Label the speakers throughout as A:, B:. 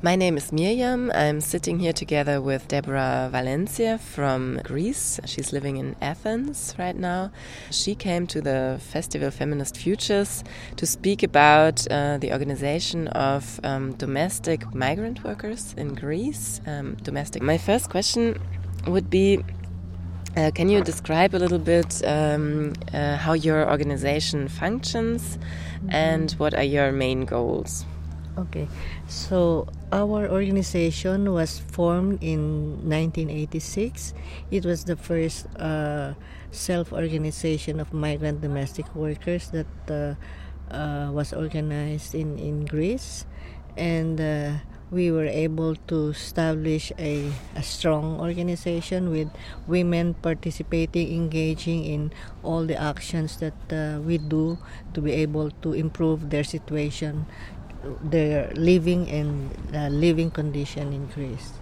A: My name is Miriam. I'm sitting here together with Deborah Valencia from Greece. She's living in Athens right now. She came to the Festival Feminist Futures to speak about uh, the organization of um, domestic migrant workers in Greece. Um, domestic. My first question would be uh, can you describe a little bit um, uh, how your organization functions and what are your main goals?
B: Okay, so our organization was formed in 1986. It was the first uh, self organization of migrant domestic workers that uh, uh, was organized in, in Greece. And uh, we were able to establish a, a strong organization with women participating, engaging in all the actions that uh, we do to be able to improve their situation their living and uh, living condition in Greece.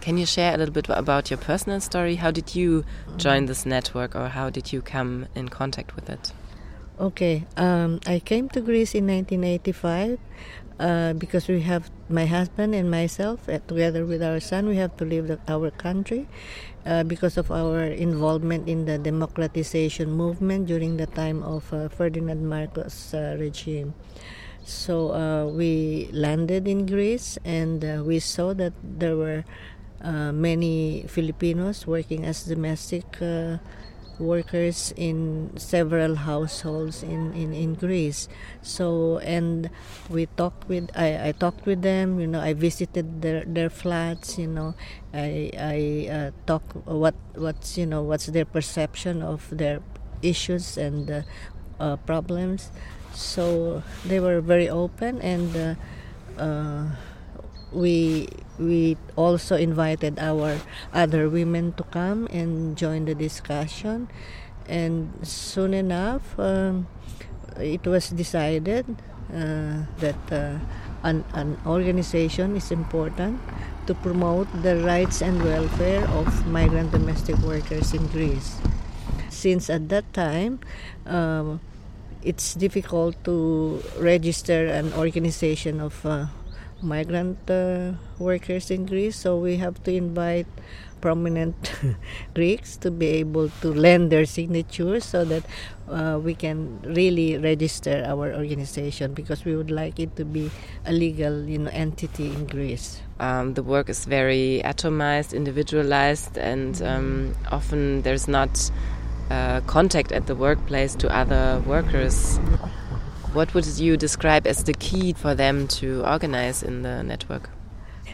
A: Can you share a little bit about your personal story? How did you join this network, or how did you come in contact with it?
B: Okay, um, I came to Greece in 1985 uh, because we have my husband and myself, uh, together with our son, we have to leave the, our country uh, because of our involvement in the democratization movement during the time of uh, Ferdinand Marcos uh, regime. So uh, we landed in Greece and uh, we saw that there were uh, many Filipinos working as domestic uh, workers in several households in, in, in Greece. So and we talked with I, I talked with them. You know, I visited their, their flats. You know, I I uh, talk what what's you know what's their perception of their issues and uh, problems so they were very open and uh, uh, we we also invited our other women to come and join the discussion and soon enough um, it was decided uh, that uh, an, an organization is important to promote the rights and welfare of migrant domestic workers in Greece. Since at that time, um, it's difficult to register an organization of uh, migrant uh, workers in Greece, so we have to invite prominent Greeks to be able to lend their signatures so that uh, we can really register our organization because we would like it to be a legal you know entity in Greece.
A: Um, the work is very atomized, individualized, and um, often there's not uh, contact at the workplace to other workers. What would you describe as the key for them to organize in the network?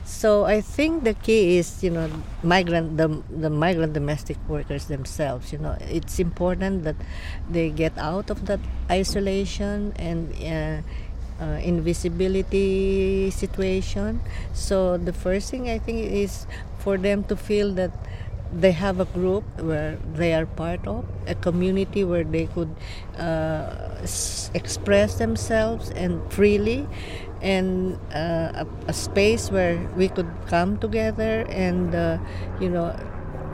B: So I think the key is you know migrant the the migrant domestic workers themselves. You know it's important that they get out of that isolation and. Uh, uh, invisibility situation. So the first thing I think is for them to feel that they have a group where they are part of a community where they could uh, express themselves and freely and uh, a, a, space where we could come together and uh, you know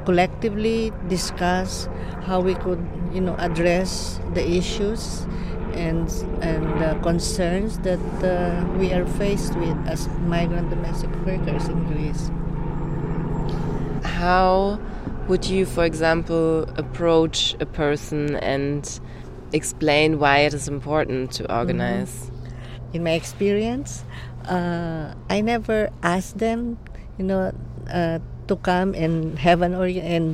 B: collectively discuss how we could you know address the issues and and concerns that uh, we are faced with as migrant domestic workers in Greece
A: how would you, for example, approach a person and explain why it is important to organize? Mm
B: -hmm. In my experience, uh, I never ask them, you know, uh, to come and have an organ and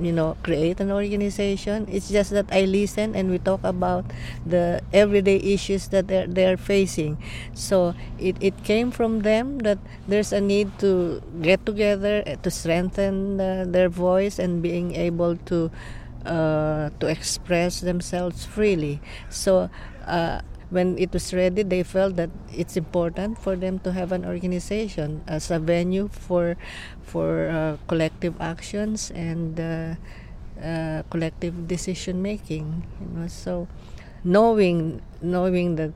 B: you know create an organization. It's just that i listen and we talk about the everyday issues that they're, they're facing. So it, it came from them that there's a need to get together eh, to strengthen uh, their voice and being able to uh, to express themselves freely. So uh, when it was ready, they felt that it's important for them to have an organization as a venue for for uh, collective actions and uh, uh, collective decision making. You know, so knowing knowing that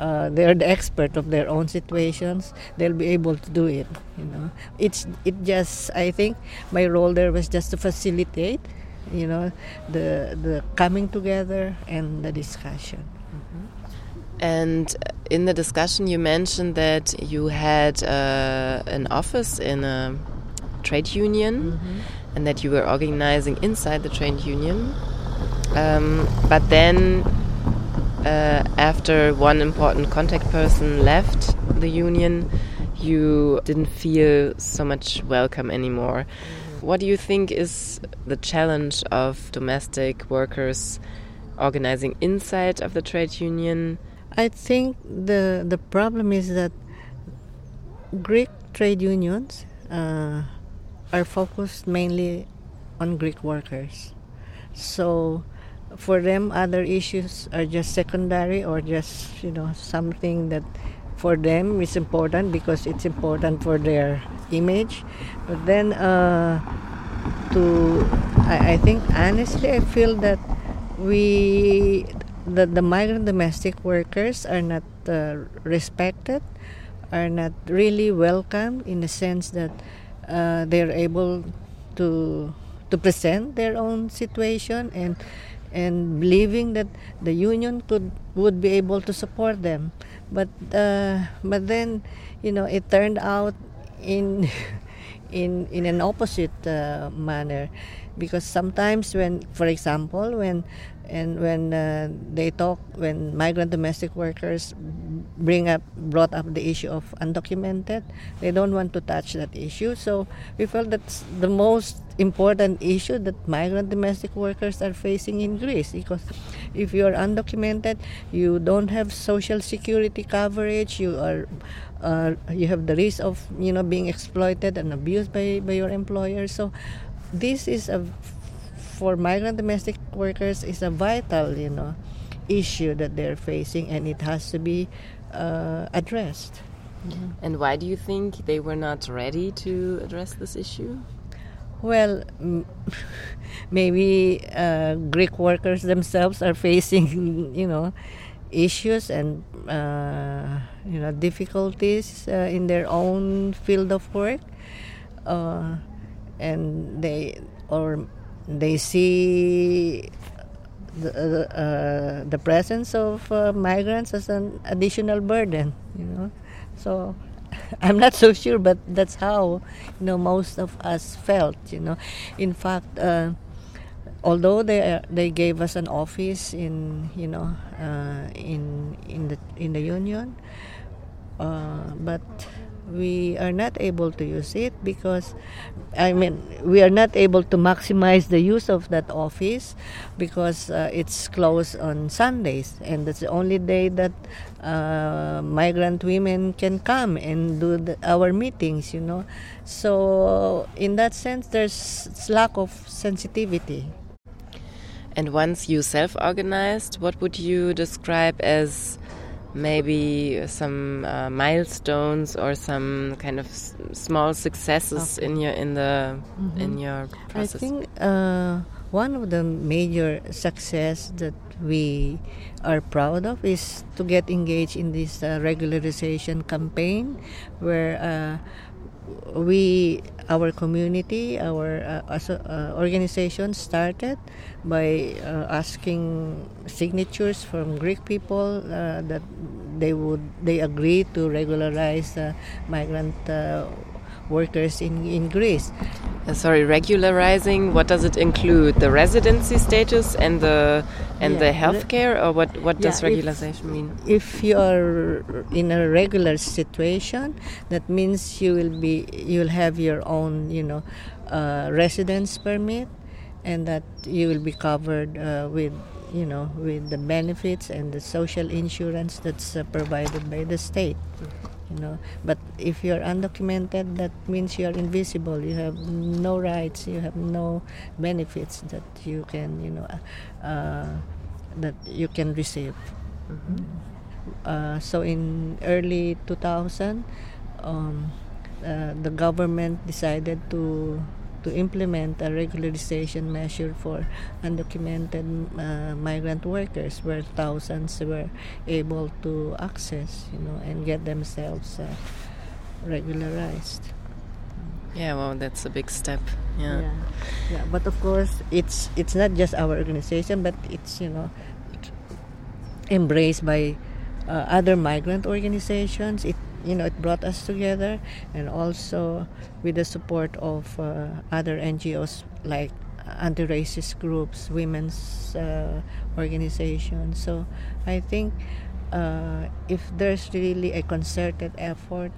B: uh, they're the expert of their own situations, they'll be able to do it. You know, it's it just I think my role there was just to facilitate, you know, the the coming together and the discussion.
A: And in the discussion, you mentioned that you had uh, an office in a trade union mm -hmm. and that you were organizing inside the trade union. Um, but then, uh, after one important contact person left the union, you didn't feel so much welcome anymore. Mm-hmm. What do you think is the challenge of domestic workers organizing inside of the trade union?
B: I think the the problem is that Greek trade unions uh, are focused mainly on Greek workers. So for them, other issues are just secondary or just you know something that for them is important because it's important for their image. But then uh, to I, I think honestly I feel that we the, the migrant domestic workers are not uh, respected, are not really welcome in the sense that uh, they're able to to present their own situation and and believing that the union could would be able to support them, but uh, but then you know it turned out in in in an opposite uh, manner. Because sometimes when for example when and when uh, they talk when migrant domestic workers bring up brought up the issue of undocumented they don't want to touch that issue. So we felt that's the most important issue that migrant domestic workers are facing in Greece because if you are undocumented you don't have social security coverage you are uh, you have the risk of you know being exploited and abused by, by your employer. So this is a for migrant domestic workers is a vital you know issue that they're facing and it has to be uh, addressed.
A: Mm-hmm. and why do you think they were not ready to address this issue
B: well maybe uh, greek workers themselves are facing you know issues and uh, you know difficulties uh, in their own field of work. Uh, and they or they see the, uh, the presence of uh, migrants as an additional burden you know. So i'm not so sure but that's how you know most of us felt you know. In fact uh, although they they gave us an office in you know uh, in in the in the union uh, but we are not able to use it because I mean we are not able to maximize the use of that office because uh, it's closed on Sundays. And that's the only day that uh, migrant women can come and do the, our meetings you know. So in that sense there's lack of sensitivity.
A: And once you self-organized what would you describe as maybe some uh, milestones or some kind of small successes okay. in your in the mm -hmm. in your process?
B: I think uh, one of the major success that we are proud of is to get engaged in this uh, regularization campaign, where uh, we our community our uh, uh, organization started by uh, asking signatures from greek people uh, that they would they agree to regularize migrant uh, workers in, in Greece.
A: Uh, sorry, regularizing. What does it include? The residency status and the and yeah, the healthcare, or what? What yeah, does regularization
B: if,
A: mean?
B: If you are in a regular situation, that means you will be you will have your own you know uh, residence permit, and that you will be covered uh, with you know with the benefits and the social insurance that's uh, provided by the state you know. But if you're undocumented that means you're invisible. You have no rights you have no benefits that you can you know uh, that you can receive. Mm-hmm. uh, so in early 2000 um, uh, the government decided to to implement a regularization measure for undocumented uh, migrant workers where thousands were able to access you know and get themselves uh, regularized
A: yeah well that's a big step yeah.
B: yeah yeah but of course it's it's not just our organization but it's you know embraced by uh, other migrant organizations. It you know it brought us together, and also with the support of uh, other NGOs like anti-racist groups, women's uh, organizations. So I think uh, if there's really a concerted effort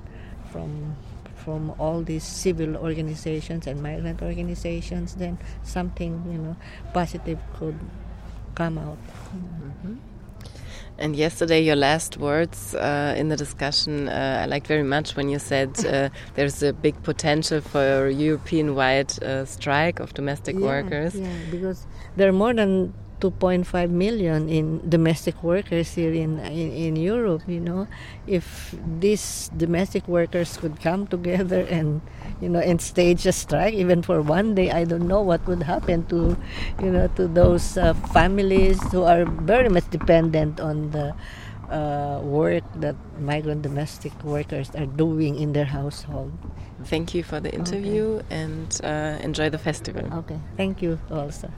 B: from from all these civil organizations and migrant organizations, then something you know positive could come out. Mm-hmm.
A: And yesterday, your last words uh, in the discussion, uh, I liked very much when you said uh, there's a big potential for a European-wide uh, strike of domestic
B: yeah,
A: workers.
B: Yeah, because there are more than 2.5 million in domestic workers here in, in, in Europe. You know, if these domestic workers could come together and you know and stage a strike even for one day, I don't know what would happen to you know to those uh, families who are very much dependent on the uh, work that migrant domestic workers are doing in their household.
A: Thank you for the interview okay. and uh, enjoy the festival.
B: Okay, thank you also.